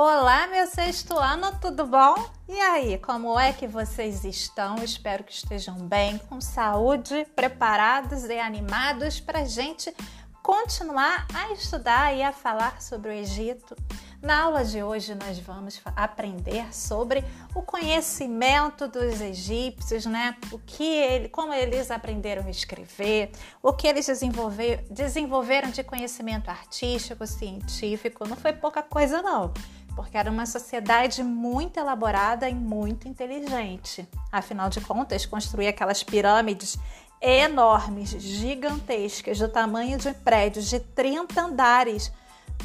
Olá, meu sexto ano, tudo bom? E aí, como é que vocês estão? Espero que estejam bem, com saúde, preparados e animados para a gente continuar a estudar e a falar sobre o Egito. Na aula de hoje, nós vamos aprender sobre o conhecimento dos egípcios, né? O que ele, como eles aprenderam a escrever, o que eles desenvolver, desenvolveram de conhecimento artístico, científico. Não foi pouca coisa, não porque era uma sociedade muito elaborada e muito inteligente. Afinal de contas, construir aquelas pirâmides enormes, gigantescas, do tamanho de prédios de 30 andares,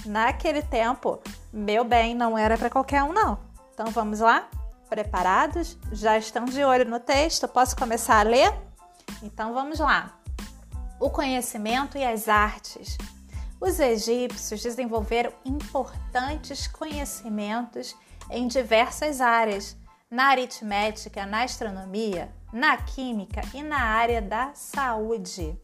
naquele tempo, meu bem, não era para qualquer um, não. Então vamos lá? Preparados? Já estão de olho no texto? Posso começar a ler? Então vamos lá. O conhecimento e as artes. Os egípcios desenvolveram importantes conhecimentos em diversas áreas, na aritmética, na astronomia, na química e na área da saúde.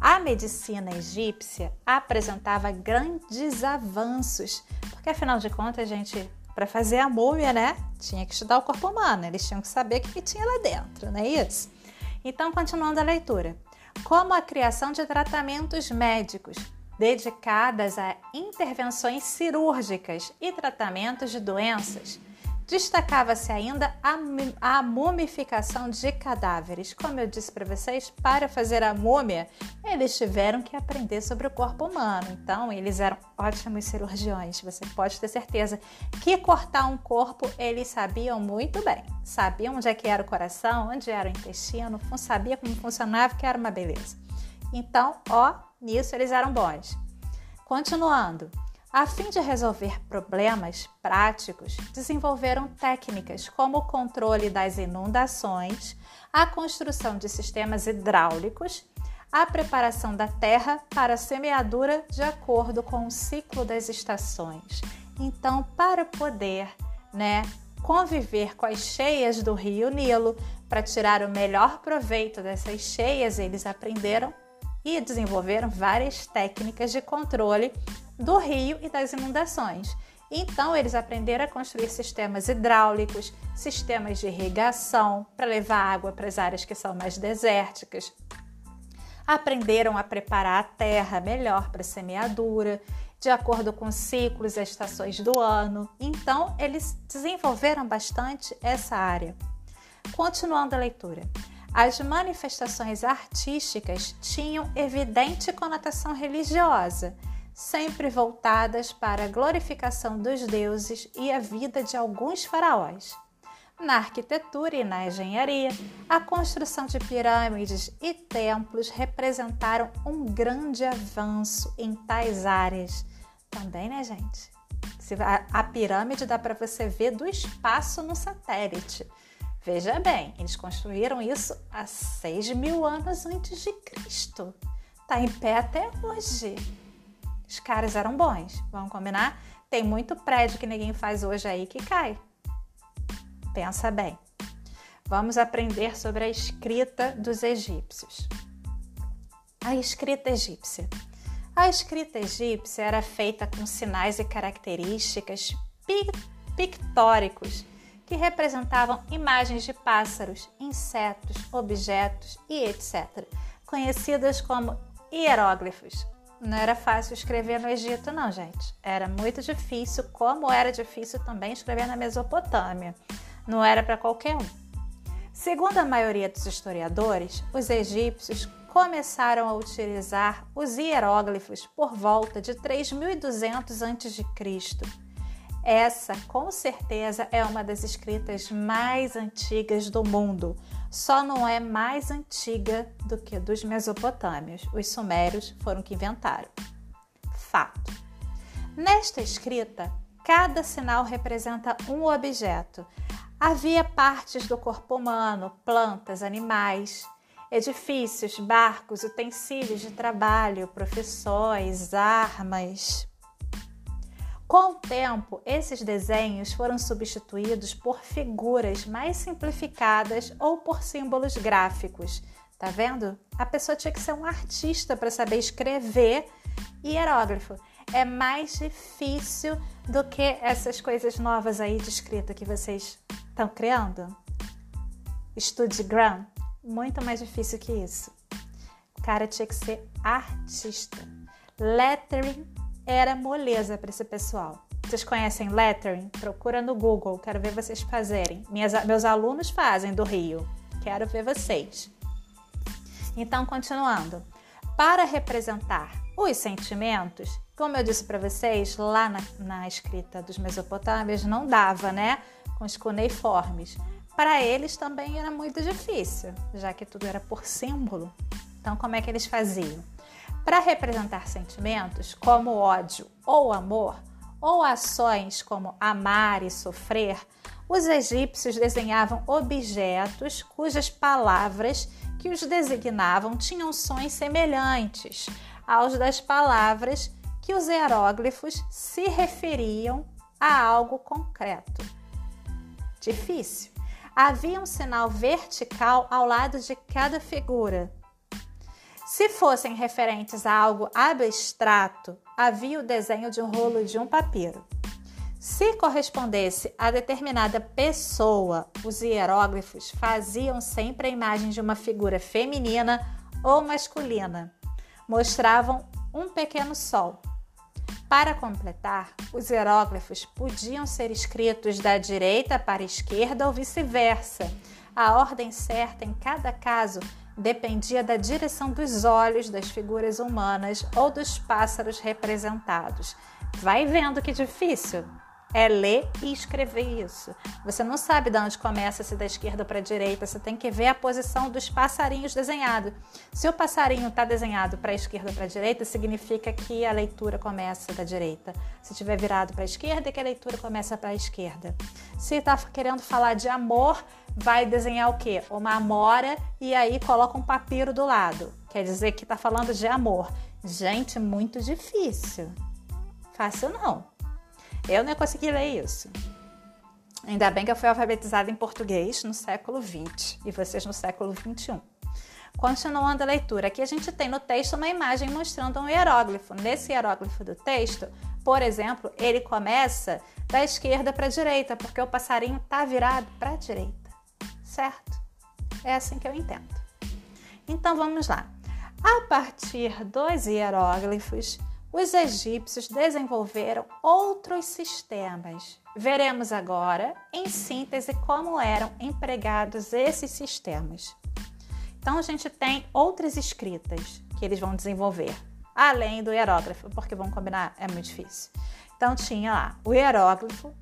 A medicina egípcia apresentava grandes avanços, porque afinal de contas, gente, para fazer a múmia, né, tinha que estudar o corpo humano, eles tinham que saber o que tinha lá dentro, não é isso? Então, continuando a leitura. Como a criação de tratamentos médicos, dedicadas a intervenções cirúrgicas e tratamentos de doenças. Destacava-se ainda a, a, mumificação de cadáveres. Como eu disse para vocês, para fazer a múmia, eles tiveram que aprender sobre o corpo humano. Então, eles eram ótimos cirurgiões. Você pode ter certeza que cortar um corpo eles sabiam muito bem. Sabiam onde é que era o coração, onde era o intestino, sabia como funcionava, que era uma beleza. Então, ó, nisso eles eram bons. Continuando, a fim de resolver problemas práticos, desenvolveram técnicas como o controle das inundações, a construção de sistemas hidráulicos, a preparação da terra para a semeadura de acordo com o ciclo das estações. Então, para poder, né, conviver com as cheias do rio Nilo, para tirar o melhor proveito dessas cheias, eles aprenderam e desenvolveram várias técnicas de controle do rio e das inundações. Então, eles aprenderam a construir sistemas hidráulicos, sistemas de irrigação para levar água para as áreas que são mais desérticas. Aprenderam a preparar a terra melhor para semeadura, de acordo com ciclos e estações do ano. Então, eles desenvolveram bastante essa área. Continuando a leitura. As manifestações artísticas tinham evidente conotação religiosa, sempre voltadas para a glorificação dos deuses e a vida de alguns faraós. Na arquitetura e na engenharia, a construção de pirâmides e templos representaram um grande avanço em tais áreas. Também, né, gente? A pirâmide dá para você ver do espaço no satélite. Veja bem, eles construíram isso há 6 mil anos antes de Cristo. Está em pé até hoje. Os caras eram bons, vamos combinar? Tem muito prédio que ninguém faz hoje aí que cai. Pensa bem. Vamos aprender sobre a escrita dos egípcios. A escrita egípcia. A escrita egípcia era feita com sinais e características pictóricos que representavam imagens de pássaros, insetos, objetos e etc., conhecidas como hieróglifos. Não era fácil escrever no Egito, não, gente. Era muito difícil, como era difícil também escrever na Mesopotâmia. Não era para qualquer um. Segundo a maioria dos historiadores, os egípcios começaram a utilizar os hieróglifos por volta de 3200 a.C essa, com certeza, é uma das escritas mais antigas do mundo. Só não é mais antiga do que dos mesopotâmios. Os sumérios foram que inventaram. Fato. Nesta escrita, cada sinal representa um objeto. Havia partes do corpo humano, plantas, animais, edifícios, barcos, utensílios de trabalho, profissões, armas, com o tempo, esses desenhos foram substituídos por figuras mais simplificadas ou por símbolos gráficos. Tá vendo? A pessoa tinha que ser um artista para saber escrever hierógrafo. é mais difícil do que essas coisas novas aí de escrita que vocês estão criando? StudiGram, muito mais difícil que isso. O cara tinha que ser artista. Lettering era moleza para esse pessoal. Vocês conhecem lettering? Procura no Google, quero ver vocês fazerem. Minhas, meus alunos fazem do Rio, quero ver vocês. Então, continuando. Para representar os sentimentos, como eu disse para vocês, lá na, na, escrita dos mesopotâmios não dava, né? Com os cuneiformes. Para eles também era muito difícil, já que tudo era por símbolo. Então, como é que eles faziam? Para representar sentimentos como ódio ou amor, ou ações como amar e sofrer, os egípcios desenhavam objetos cujas palavras que os designavam tinham sons semelhantes aos das palavras que os hieróglifos se referiam a algo concreto. Difícil. Havia um sinal vertical ao lado de cada figura. Se fossem referentes a algo abstrato, havia o desenho de um rolo de um papiro. Se correspondesse a determinada pessoa, os hieróglifos faziam sempre a imagem de uma figura feminina ou masculina. Mostravam um pequeno sol. Para completar, os hieróglifos podiam ser escritos da direita para a esquerda ou vice-versa. A ordem certa em cada caso dependia da direção dos olhos das figuras humanas ou dos pássaros representados. Vai vendo que difícil! é ler e escrever isso. Você não sabe de onde começa, se da esquerda para a direita, você tem que ver a posição dos passarinhos desenhados. Se o passarinho está desenhado para a esquerda para a direita, significa que a leitura começa da direita. Se estiver virado para a esquerda, é que a leitura começa para a esquerda. Se está querendo falar de amor, vai desenhar o quê? Uma amora e aí coloca um papiro do lado. Quer dizer que está falando de amor. Gente, muito difícil. Fácil não. Eu não consegui ler isso. Ainda bem que eu fui alfabetizada em português no século XX e vocês no século XXI. Continuando a leitura, aqui a gente tem no texto uma imagem mostrando um hieróglifo. Nesse hieróglifo do texto, por exemplo, ele começa da esquerda para a direita, porque o passarinho está virado para a direita, certo? É assim que eu entendo. Então vamos lá. A partir dos hieróglifos, os egípcios desenvolveram outros sistemas. Veremos agora, em síntese, como eram empregados esses sistemas. Então, a gente tem outras escritas que eles vão desenvolver, além do hierógrafo, porque vamos combinar, é muito difícil. Então, tinha lá o hieróglifo,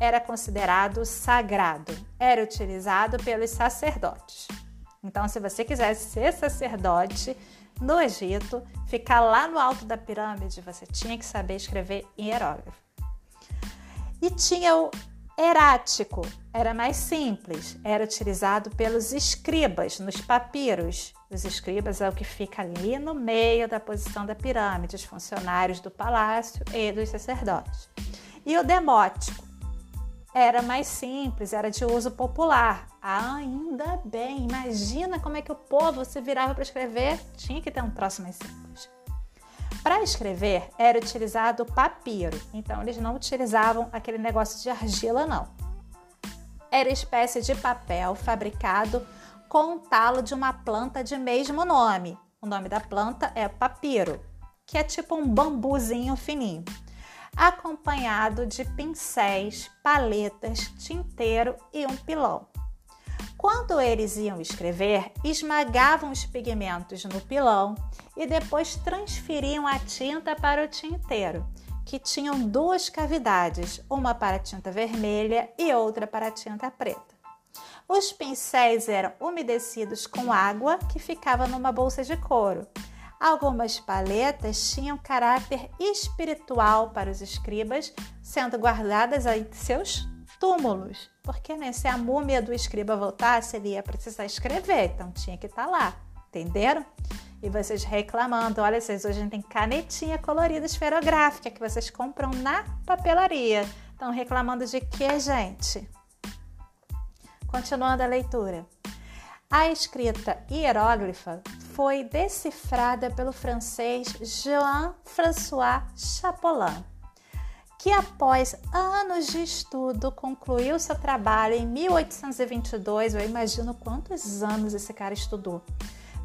era considerado sagrado, era utilizado pelos sacerdotes. Então, se você quisesse ser sacerdote, no Egito, ficar lá no alto da pirâmide, você tinha que saber escrever em hierógrafo. E tinha o erático, era mais simples, era utilizado pelos escribas nos papiros. Os escribas é o que fica ali no meio da posição da pirâmide, os funcionários do palácio e dos sacerdotes. E o demótico era mais simples, era de uso popular. Ah, ainda bem, imagina como é que o povo se virava para escrever, tinha que ter um troço mais simples. Para escrever era utilizado papiro, então eles não utilizavam aquele negócio de argila, não. Era espécie de papel fabricado com o talo de uma planta de mesmo nome. O nome da planta é papiro, que é tipo um bambuzinho fininho acompanhado de pincéis, paletas, tinteiro e um pilão. Quando eles iam escrever, esmagavam os pigmentos no pilão e depois transferiam a tinta para o tinteiro, que tinham duas cavidades, uma para a tinta vermelha e outra para a tinta preta. Os pincéis eram umedecidos com água que ficava numa bolsa de couro. Algumas paletas tinham caráter espiritual para os escribas, sendo guardadas em seus túmulos, porque né, se a múmia do escriba voltasse, ele ia precisar escrever, então tinha que estar tá lá, entenderam? E vocês reclamando, olha, vocês hoje tem canetinha colorida esferográfica que vocês compram na papelaria. Estão reclamando de que, gente? Continuando a leitura. A escrita hieróglifa foi decifrada pelo francês Jean-François Chapolin, que após anos de estudo concluiu seu trabalho em 1822. Eu imagino quantos anos esse cara estudou.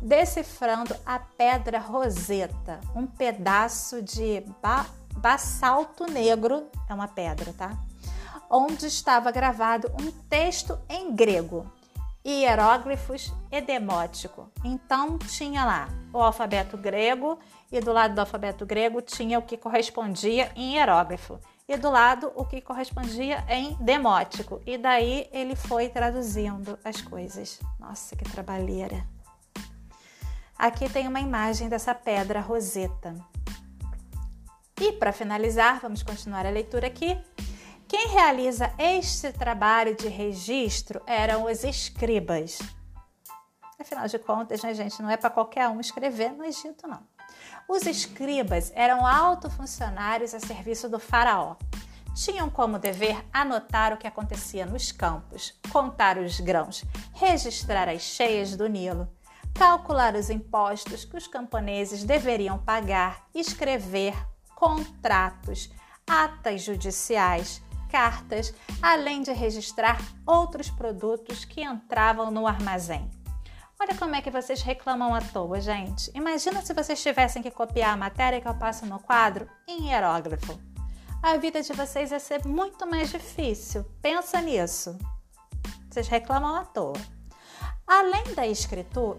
Decifrando a pedra roseta, um pedaço de ba basalto negro, é uma pedra, tá? Onde estava gravado um texto em grego hieróglifos e demótico. Então tinha lá o alfabeto grego e do lado do alfabeto grego tinha o que correspondia em hieróglifo e do lado o que correspondia em demótico. E daí ele foi traduzindo as coisas. Nossa, que trabalheira. Aqui tem uma imagem dessa pedra roseta. E para finalizar, vamos continuar a leitura aqui. Quem realiza este trabalho de registro eram os escribas. Afinal de contas, né, gente, não é para qualquer um escrever no Egito, não. Os escribas eram autofuncionários a serviço do faraó. Tinham como dever anotar o que acontecia nos campos, contar os grãos, registrar as cheias do Nilo, calcular os impostos que os camponeses deveriam pagar, escrever contratos, atas judiciais, cartas, além de registrar outros produtos que entravam no armazém. Olha como é que vocês reclamam à toa, gente. Imagina se vocês tivessem que copiar a matéria que eu passo no quadro em hierógrafo. A vida de vocês ia ser muito mais difícil. Pensa nisso. Vocês reclamam à toa. Além da,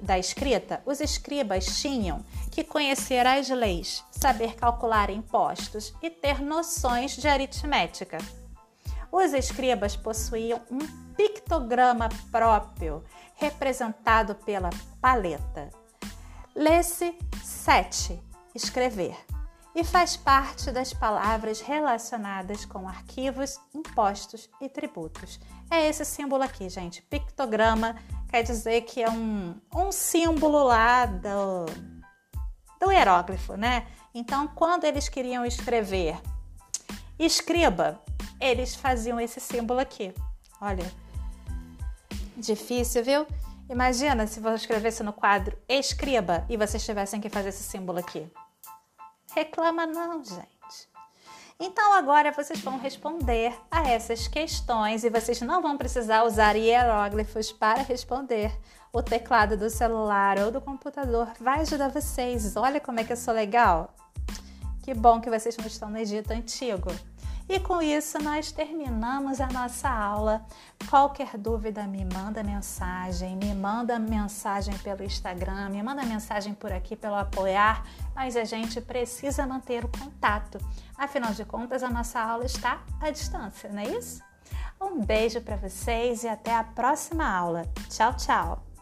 da escrita, os escribas tinham que conhecer as leis, saber calcular impostos e ter noções de aritmética. Os escribas possuíam um pictograma próprio, representado pela paleta. Lê-se sete, escrever, e faz parte das palavras relacionadas com arquivos, impostos e tributos. É esse símbolo aqui, gente. Pictograma quer dizer que é um, um símbolo lá do, do hieróglifo, né? Então, quando eles queriam escrever escriba, eles faziam esse símbolo aqui. Olha, difícil, viu? Imagina se você escrevesse no quadro escriba e vocês tivessem que fazer esse símbolo aqui. Reclama não, gente. Então agora vocês vão responder a essas questões e vocês não vão precisar usar hieróglifos para responder. O teclado do celular ou do computador vai ajudar vocês. Olha como é que eu sou legal. Que bom que vocês não estão no Egito antigo. E com isso nós terminamos a nossa aula. Qualquer dúvida me manda mensagem, me manda mensagem pelo Instagram, me manda mensagem por aqui pelo apoiar, mas a gente precisa manter o contato. Afinal de contas, a nossa aula está à distância, não é isso? Um beijo para vocês e até a próxima aula. Tchau, tchau.